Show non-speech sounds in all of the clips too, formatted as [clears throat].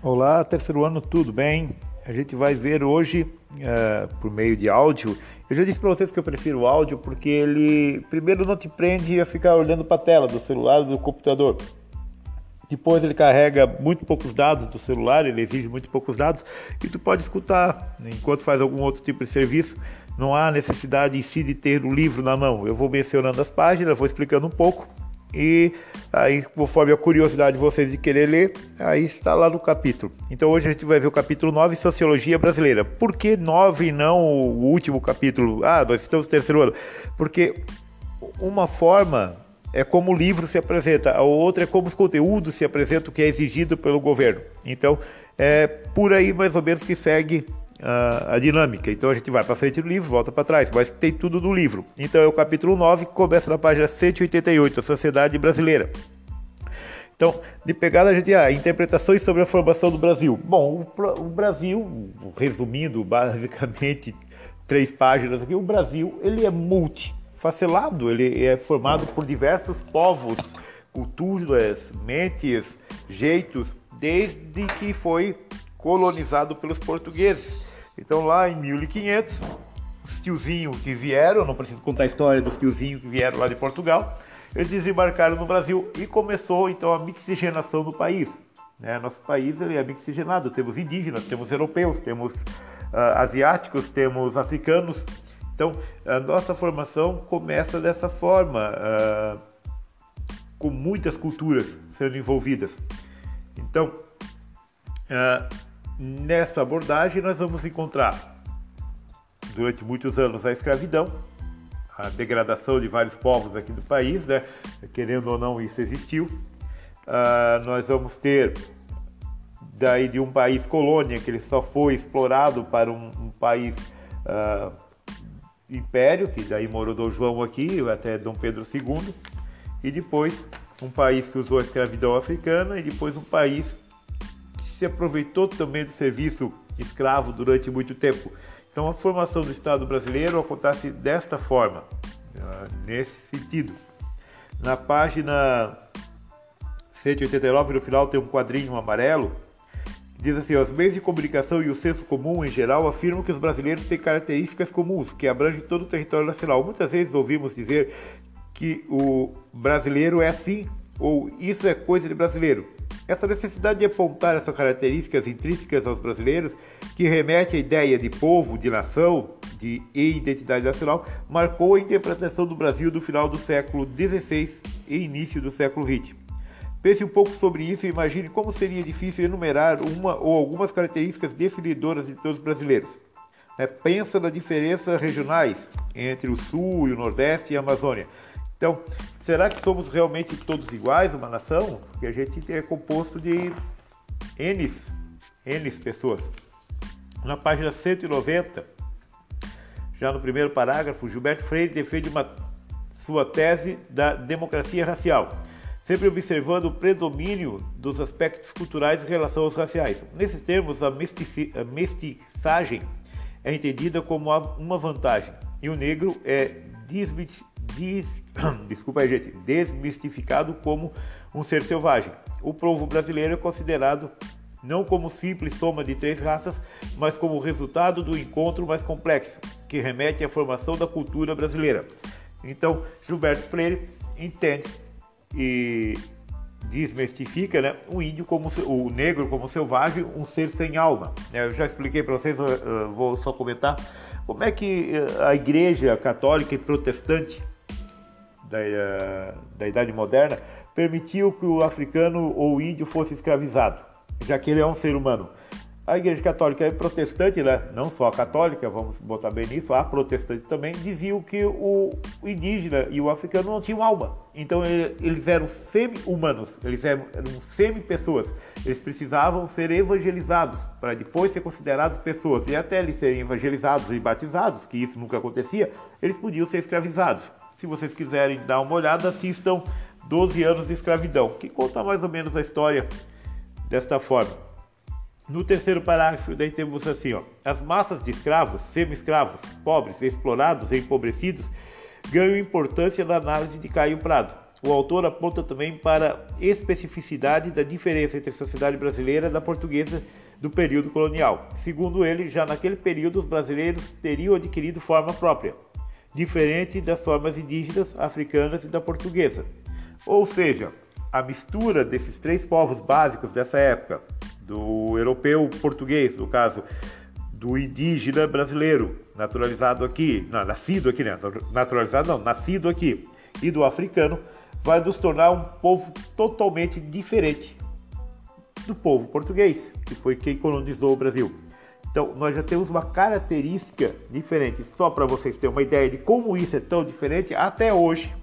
Olá, terceiro ano, tudo bem? A gente vai ver hoje uh, por meio de áudio. Eu já disse para vocês que eu prefiro o áudio porque ele, primeiro, não te prende a ficar olhando para a tela do celular do computador. Depois ele carrega muito poucos dados do celular, ele exige muito poucos dados e tu pode escutar enquanto faz algum outro tipo de serviço. Não há necessidade em si de ter o livro na mão. Eu vou mencionando as páginas, vou explicando um pouco e aí, conforme a curiosidade de vocês de querer ler, aí está lá no capítulo. Então hoje a gente vai ver o capítulo 9, Sociologia Brasileira. Por que 9 e não o último capítulo? Ah, nós estamos no terceiro ano. Porque uma forma é como o livro se apresenta, a outra é como os conteúdos se apresentam, que é exigido pelo governo. Então, é por aí mais ou menos que segue a, a dinâmica. Então a gente vai para frente do livro, volta para trás, mas tem tudo no livro. Então é o capítulo 9 que começa na página 188, a Sociedade Brasileira. Então, de pegada a gente, ah, interpretações sobre a formação do Brasil. Bom, o, o Brasil, resumindo basicamente três páginas aqui, o Brasil ele é multifacelado, ele é formado por diversos povos, culturas, mentes, jeitos, desde que foi colonizado pelos portugueses. Então lá em 1500, os tiozinhos que vieram, não preciso contar a história dos tiozinhos que vieram lá de Portugal, eles desembarcaram no Brasil e começou então a mixigenação do país. Né? Nosso país ele é mixigenado, temos indígenas, temos europeus, temos uh, asiáticos, temos africanos. Então a nossa formação começa dessa forma, uh, com muitas culturas sendo envolvidas. Então, uh, Nessa abordagem, nós vamos encontrar, durante muitos anos, a escravidão, a degradação de vários povos aqui do país, né? querendo ou não, isso existiu. Uh, nós vamos ter, daí de um país colônia, que ele só foi explorado para um, um país uh, império, que daí morou Dom João aqui, até Dom Pedro II, e depois um país que usou a escravidão africana, e depois um país se aproveitou também do serviço escravo durante muito tempo. Então a formação do Estado brasileiro acontece desta forma, ah, nesse sentido. Na página 189, no final tem um quadrinho amarelo, que diz assim: os meios de comunicação e o senso comum em geral afirmam que os brasileiros têm características comuns que abrangem todo o território nacional. Muitas vezes ouvimos dizer que o brasileiro é assim ou isso é coisa de brasileiro. Essa necessidade de apontar essas características intrínsecas aos brasileiros, que remete à ideia de povo, de nação de, e identidade nacional, marcou a interpretação do Brasil do final do século XVI e início do século XX. Pense um pouco sobre isso e imagine como seria difícil enumerar uma ou algumas características definidoras de todos os brasileiros. Né? Pensa nas diferenças regionais entre o Sul e o Nordeste e a Amazônia então, será que somos realmente todos iguais, uma nação? Porque a gente é composto de N, N pessoas. Na página 190, já no primeiro parágrafo, Gilberto Freire defende uma sua tese da democracia racial, sempre observando o predomínio dos aspectos culturais em relação aos raciais. Nesses termos, a, a mestiçagem é entendida como uma vantagem e o negro é des, [clears throat] desculpa aí, gente, desmistificado como um ser selvagem. O povo brasileiro é considerado não como simples soma de três raças, mas como resultado do encontro mais complexo, que remete à formação da cultura brasileira. Então, Gilberto Freire entende e desmistifica né, o índio como o negro como selvagem, um ser sem alma. Eu já expliquei para vocês, vou só comentar como é que eh, a igreja católica e protestante da, eh, da Idade Moderna permitiu que o africano ou o índio fosse escravizado, já que ele é um ser humano. A Igreja Católica é protestante, né? não só a católica, vamos botar bem nisso, a protestante também, diziam que o indígena e o africano não tinham alma. Então eles eram semi-humanos, eles eram, semi-pessoas. Eles precisavam ser evangelizados para depois ser considerados pessoas. E até eles serem evangelizados e batizados, que isso nunca acontecia, eles podiam ser escravizados. Se vocês quiserem dar uma olhada, assistam 12 anos de escravidão, que conta mais ou menos a história desta forma. No terceiro parágrafo, daí temos assim: ó, as massas de escravos, semi-escravos, pobres, explorados e empobrecidos ganham importância na análise de Caio Prado. o autor aponta também para a especificidade da diferença entre a sociedade brasileira e da portuguesa do período colonial. Segundo ele, já naquele período os brasileiros teriam adquirido forma própria, diferente das formas indígenas, africanas e da portuguesa. Ou seja, a mistura desses três povos básicos dessa época, do europeu português, no caso, do indígena brasileiro, naturalizado aqui, não, nascido aqui, né? Naturalizado não, nascido aqui, e do africano, vai nos tornar um povo totalmente diferente do povo português, que foi quem colonizou o Brasil. Então, nós já temos uma característica diferente. Só para vocês terem uma ideia de como isso é tão diferente, até hoje,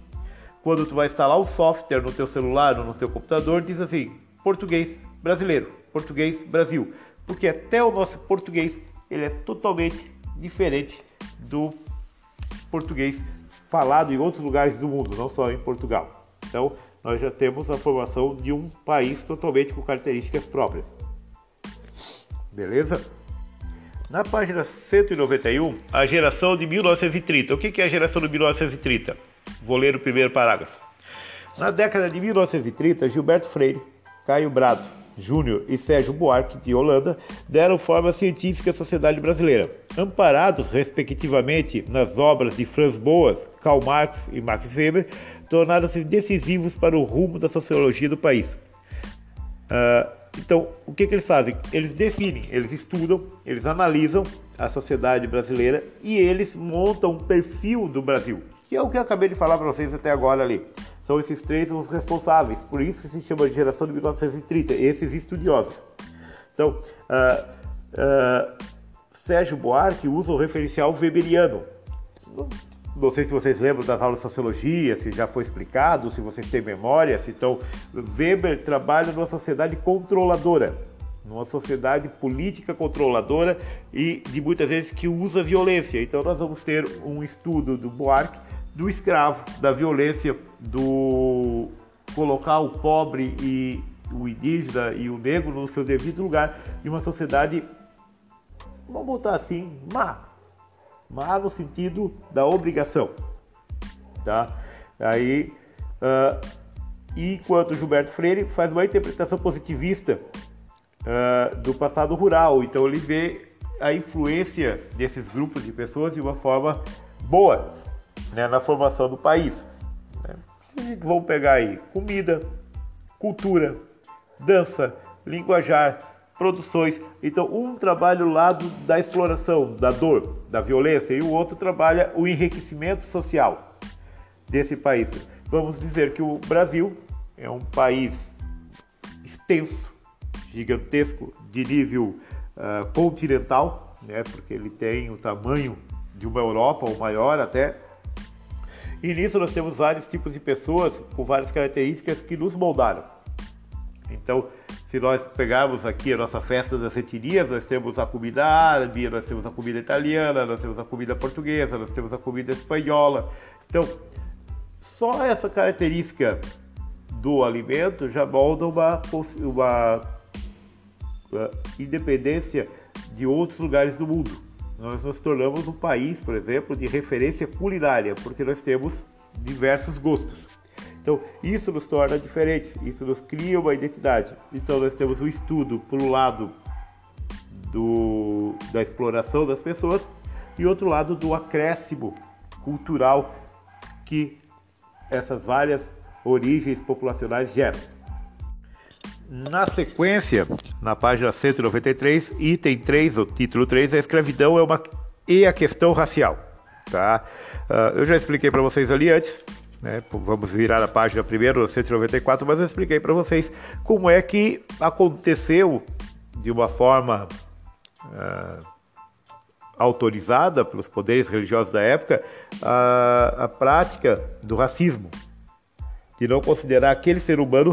quando tu vai instalar o software no teu celular ou no teu computador, diz assim: português brasileiro, português Brasil, porque até o nosso português ele é totalmente diferente do português falado em outros lugares do mundo, não só em Portugal. Então, nós já temos a formação de um país totalmente com características próprias. Beleza? Na página 191, a geração de 1930. O que é a geração de 1930? Vou ler o primeiro parágrafo. Na década de 1930, Gilberto Freire, Caio Brado, Júnior e Sérgio Buarque, de Holanda, deram forma científica à sociedade brasileira, amparados, respectivamente, nas obras de Franz Boas, Karl Marx e Max Weber, tornaram-se decisivos para o rumo da sociologia do país. Uh, então, o que, que eles fazem? Eles definem, eles estudam, eles analisam a sociedade brasileira e eles montam um perfil do Brasil, que é o que eu acabei de falar para vocês até agora ali. São esses três os responsáveis, por isso se chama de geração de 1930, esses estudiosos. Então, uh, uh, Sérgio Buarque usa o referencial weberiano. Não, sei se vocês lembram das aulas de sociologia, se já foi explicado, se vocês têm memória. Então, Weber trabalha numa sociedade controladora, numa sociedade política controladora e de muitas vezes que usa violência. Então, nós vamos ter um estudo do Buarque do escravo, da violência, do colocar o pobre e o indígena e o negro no seu devido lugar em uma sociedade, vamos botar assim, má. Má no sentido da obrigação. Tá? Aí, uh, enquanto Gilberto Freire faz uma interpretação positivista uh, do passado rural, então ele vê a influência desses grupos de pessoas de uma forma boa né, na formação do país. Né? Vamos pegar aí comida, cultura, dança, linguajar, produções. Então, um trabalha o lado da exploração, da dor, da violência, e o outro trabalha o enriquecimento social desse país. Vamos dizer que o Brasil é um país extenso, gigantesco, de nível uh, continental, né, porque ele tem o tamanho de uma Europa ou maior até, e nisso nós temos vários tipos de pessoas com várias características que nos moldaram. Então, se nós pegarmos aqui a nossa festa das etnias, nós temos a comida árabe, nós temos a comida italiana, nós temos a comida portuguesa, nós temos a comida espanhola. Então, só essa característica do alimento já molda uma, uma, uma independência de outros lugares do mundo nós nos tornamos um país, por exemplo, de referência culinária, porque nós temos diversos gostos. Então, isso nos torna diferentes, isso nos cria uma identidade. Então, nós temos um estudo, por um lado, do, da exploração das pessoas e outro lado do acréscimo cultural que essas várias origens populacionais geram. Na sequência, na página 193, item 3, o título 3, a escravidão é uma e a questão racial. Tá? Uh, eu já expliquei para vocês ali antes, né? vamos virar a página primeiro, 194, mas eu expliquei para vocês como é que aconteceu de uma forma uh, autorizada pelos poderes religiosos da época a, a prática do racismo, de não considerar aquele ser humano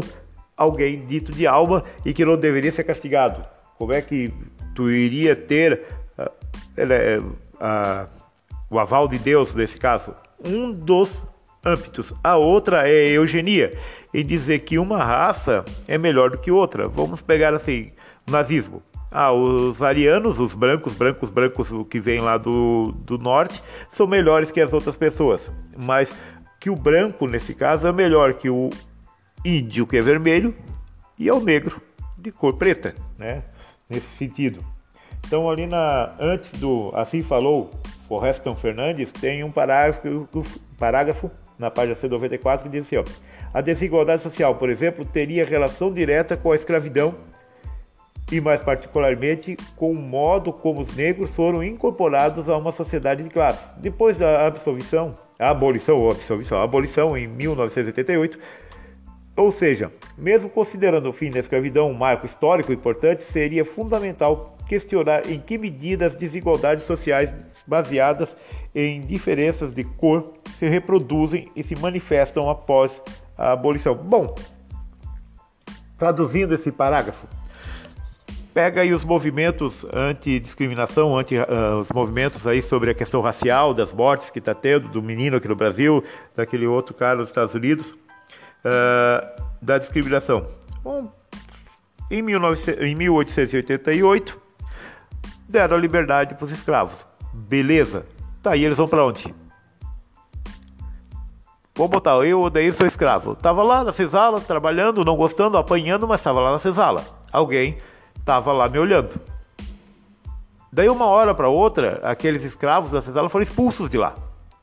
alguém dito de alma e que não deveria ser castigado. Como é que tu iria ter uh, uh, o aval de Deus nesse caso? Um dos âmbitos. A outra é eugenia, em dizer que uma raça é melhor do que outra. Vamos pegar assim, nazismo. Ah, os arianos, os brancos, brancos, brancos que vêm lá do, do norte, são melhores que as outras pessoas. Mas que o branco, nesse caso, é melhor que o índio, que é vermelho, e é o negro, de cor preta, né? Nesse sentido. Então, ali na, antes do Assim Falou, Forreston Fernandes, tem um parágrafo, parágrafo na página C94 que diz assim: ó, a desigualdade social, por exemplo, teria relação direta com a escravidão e, mais particularmente, com o modo como os negros foram incorporados a uma sociedade de classe. Depois da absolvição a abolição ou absolvição, a abolição em 1988. Ou seja, mesmo considerando o fim da escravidão um marco histórico importante, seria fundamental questionar em que medida as desigualdades sociais baseadas em diferenças de cor se reproduzem e se manifestam após a abolição. Bom, traduzindo esse parágrafo, Pega aí os movimentos anti-discriminação, anti, uh, os movimentos aí sobre a questão racial, das mortes que está tendo, do menino aqui no Brasil, daquele outro cara nos Estados Unidos, uh, da discriminação. Bom, em, 19, em 1888, deram liberdade para os escravos. Beleza. Tá, aí eles vão para onde? Vou botar, eu daí sou escravo. Tava lá na senzala, trabalhando, não gostando, apanhando, mas estava lá na senzala. Alguém estava lá me olhando. Daí, uma hora para outra, aqueles escravos da senzala foram expulsos de lá.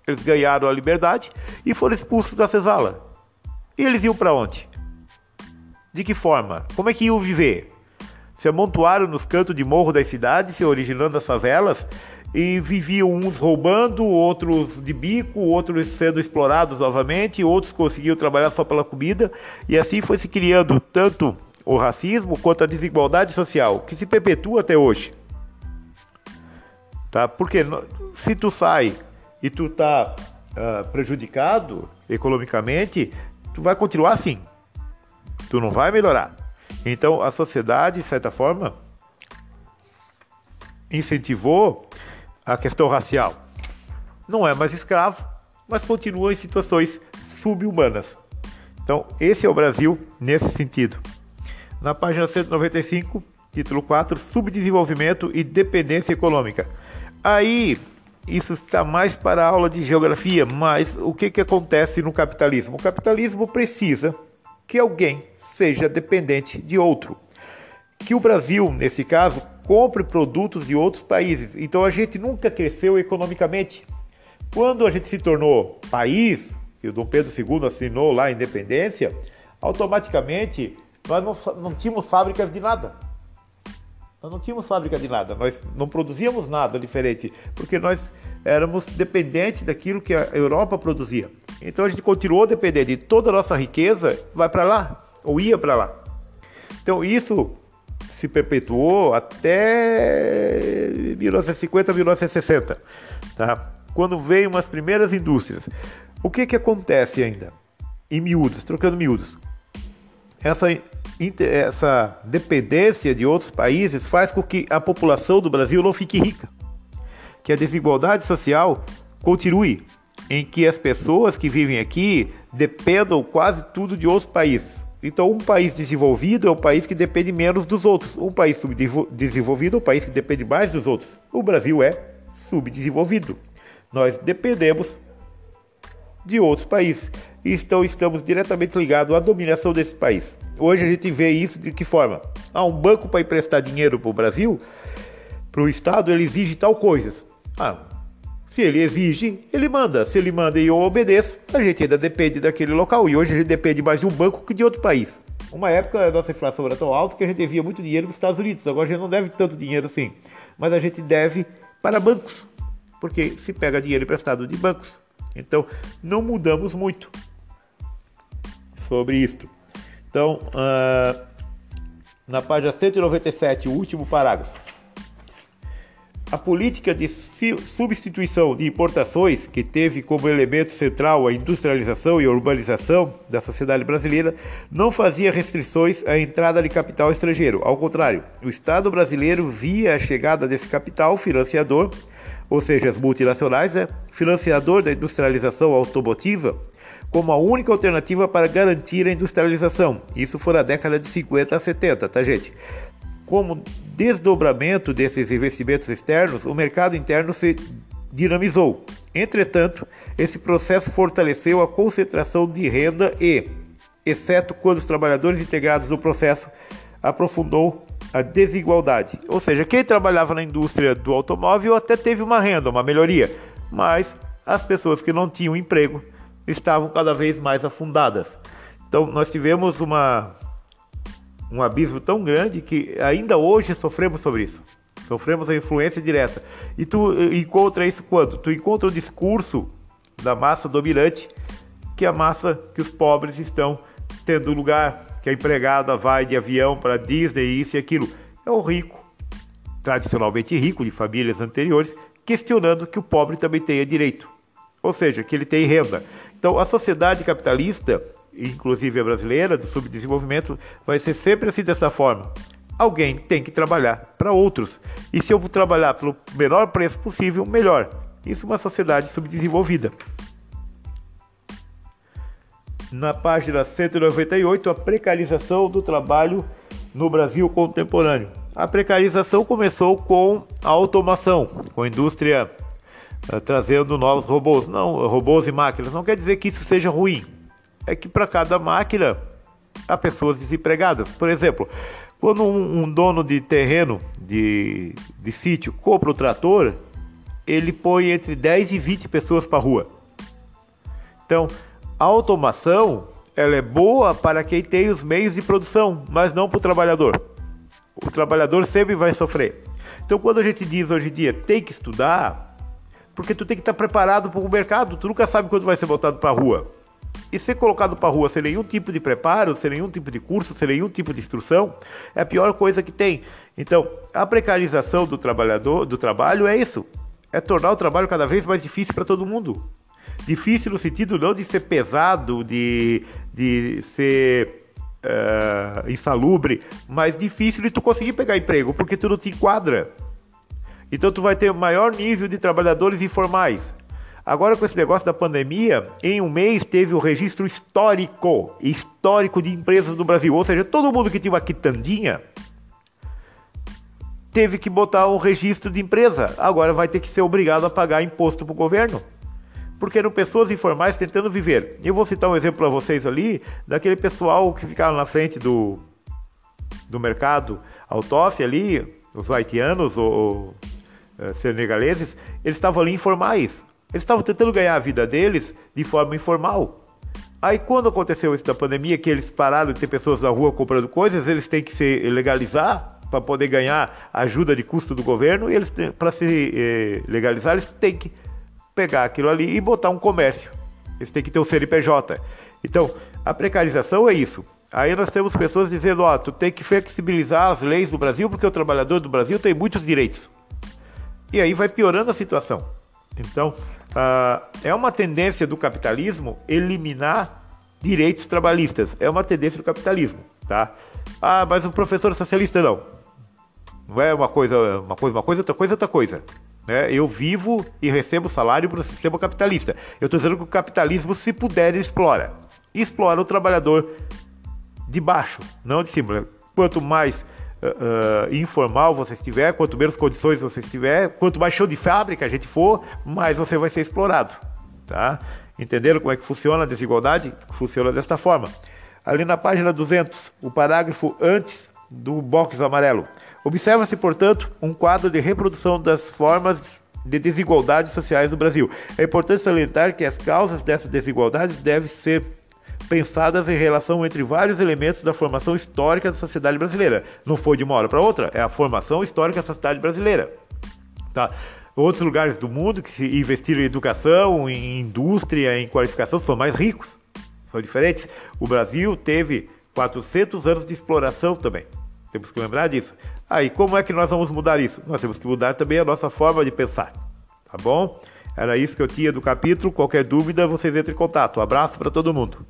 Eles ganharam a liberdade e foram expulsos da senzala. E eles iam para onde? De que forma? Como é que iam viver? Se amontoaram nos cantos de morro das cidades, se originando as favelas, e viviam uns roubando, outros de bico, outros sendo explorados novamente, outros conseguiam trabalhar só pela comida, e assim foi se criando tanto o racismo quanto a desigualdade social que se perpetua até hoje. Tá? Porque se tu sai e tu tá uh, prejudicado economicamente, tu vai continuar assim. Tu não vai melhorar. Então a sociedade, de certa forma, incentivou a questão racial. Não é mais escravo, mas continua em situações subhumanas. Então, esse é o Brasil nesse sentido na página 195, título 4, Subdesenvolvimento e Dependência Econômica. Aí, isso está mais para a aula de geografia, mas o que, que acontece no capitalismo? O capitalismo precisa que alguém seja dependente de outro. Que o Brasil, nesse caso, compre produtos de outros países. Então a gente nunca cresceu economicamente. Quando a gente se tornou país, e o Dom Pedro II assinou lá a independência, automaticamente nós não, não tínhamos fábricas de nada. Nós não tínhamos fábrica de nada, nós não produzíamos nada diferente, porque nós éramos dependentes daquilo que a Europa produzia. Então a gente continuou dependendo de toda a nossa riqueza, vai para lá, ou ia para lá. Então isso se perpetuou até 1950, 1960, tá? Quando veio umas primeiras indústrias. O que que acontece ainda? Em miúdos, trocando miúdos. Essa essa dependência de outros países faz com que a população do Brasil não fique rica, que a desigualdade social continue, em que as pessoas que vivem aqui dependam quase tudo de outros países. Então, um país desenvolvido é um país que depende menos dos outros. Um país subdesenvolvido é um país que depende mais dos outros. O Brasil é subdesenvolvido. Nós dependemos de outros países. Então, estamos diretamente ligados à dominação desse país. Hoje a gente vê isso de que forma? Ah, um banco para emprestar dinheiro para o Brasil, para o Estado, ele exige tal coisa. Ah, se ele exige, ele manda. Se ele manda e eu obedeço, a gente ainda depende daquele local. E hoje a gente depende mais de um banco que de outro país. Uma época a nossa inflação era tão alta que a gente devia muito dinheiro para os Estados Unidos. Agora a gente não deve tanto dinheiro assim. Mas a gente deve para bancos. Porque se pega dinheiro emprestado de bancos. Então não mudamos muito sobre isto. Então, uh, na página 197, o último parágrafo. A política de substituição de importações, que teve como elemento central a industrialização e a urbanização da sociedade brasileira, não fazia restrições à entrada de capital estrangeiro. Ao contrário, o Estado brasileiro via a chegada desse capital financiador, ou seja, as multinacionais, né, financiador da industrialização automotiva, como a única alternativa para garantir a industrialização. Isso foi na década de 50 a 70, tá, gente? Como desdobramento desses investimentos externos, o mercado interno se dinamizou Entretanto, esse processo fortaleceu a concentração de renda e, exceto quando os trabalhadores integrados no processo, aprofundou a desigualdade. Ou seja, quem trabalhava na indústria do automóvel até teve uma renda, uma melhoria, mas as pessoas que não tinham emprego estavam cada vez mais afundadas. Então, nós tivemos uma, um abismo tão grande que ainda hoje sofremos sobre isso. Sofremos a influência direta. E tu encontra isso quando? Tu encontra o discurso da massa dominante, que é a massa que os pobres estão tendo lugar, que a empregada vai de avião para Disney, isso e aquilo. É o rico, tradicionalmente rico, de famílias anteriores, questionando que o pobre também tenha direito. Ou seja, que ele tem renda. Então, a sociedade capitalista, inclusive a brasileira, do subdesenvolvimento, vai ser sempre assim dessa forma alguém tem que trabalhar para outros. E se eu trabalhar pelo menor preço possível, melhor. Isso é uma sociedade subdesenvolvida. Na página 198, a precarização do trabalho no Brasil contemporâneo. A precarização começou com a automação, com a indústria uh, trazendo novos robôs. Não, robôs e máquinas. Não quer dizer que isso seja ruim. É que para cada máquina há pessoas desempregadas. Por exemplo, quando um, um dono de terreno, de, de sítio, compra o trator, ele põe entre 10 e 20 pessoas para a rua. Então, a automação ela é boa para quem tem os meios de produção, mas não para o trabalhador. O trabalhador sempre vai sofrer. Então, quando a gente diz hoje em dia tem que estudar, porque tu tem que estar preparado para o mercado, tu nunca sabe quando vai ser voltado para a rua. E ser colocado para rua sem nenhum tipo de preparo, sem nenhum tipo de curso, sem nenhum tipo de instrução, é a pior coisa que tem. Então, a precarização do trabalhador, do trabalho é isso. É tornar o trabalho cada vez mais difícil para todo mundo. Difícil no sentido não de ser pesado, de, de ser uh, insalubre, mas difícil de tu conseguir pegar emprego, porque tu não te enquadra. Então tu vai ter maior nível de trabalhadores informais. Agora, com esse negócio da pandemia, em um mês teve o registro histórico, histórico de empresas do Brasil. Ou seja, todo mundo que tinha uma quitandinha teve que botar um registro de empresa. Agora vai ter que ser obrigado a pagar imposto para o governo. Porque eram pessoas informais tentando viver. Eu vou citar um exemplo para vocês ali, daquele pessoal que ficava na frente do, do mercado Autof ali, os haitianos ou, ou eh, senegaleses, eles estavam ali informais. Eles estavam tentando ganhar a vida deles de forma informal. Aí quando aconteceu isso da pandemia, que eles pararam de ter pessoas na rua comprando coisas, eles têm que se legalizar para poder ganhar ajuda de custo do governo, e eles para se eh, legalizar, eles têm que pegar aquilo ali e botar um comércio. Eles têm que ter um CNPJ. Então, a precarização é isso. Aí nós temos pessoas dizendo, ó, tu tem que flexibilizar as leis do Brasil porque o trabalhador do Brasil tem muitos direitos. E aí vai piorando a situação. Então, uh, é uma tendência do capitalismo eliminar direitos trabalhistas. É uma tendência do capitalismo, tá? Ah, mas o professor socialista não. Não é uma coisa, uma coisa, uma coisa, outra coisa, outra coisa. Né? Eu vivo e recebo salário para o sistema capitalista. Eu estou dizendo que o capitalismo, se puder, explora. Explora o trabalhador de baixo, não de cima. Quanto mais uh, informal você estiver, quanto menos condições você tiver, quanto mais chão de fábrica a gente for, mais você vai ser explorado. Tá? Entenderam como é que funciona a desigualdade? Funciona desta forma. Ali na página 200, o parágrafo antes do box amarelo. Observa-se, portanto, um quadro de reprodução das formas de desigualdades sociais no Brasil. É importante salientar que as causas dessas desigualdades devem ser pensadas em relação entre vários elementos da formação histórica da sociedade brasileira. Não foi de uma hora para outra, é a formação histórica da sociedade brasileira. Tá? Outros lugares do mundo que investiram em educação, em indústria, em qualificação são mais ricos, são diferentes. O Brasil teve 400 anos de exploração também. Temos que lembrar disso. Aí, como é que nós vamos mudar isso? Nós temos que mudar também a nossa forma de pensar. Tá bom? Era isso que eu tinha do capítulo. Qualquer dúvida, vocês entrem em contato. Um abraço para todo mundo.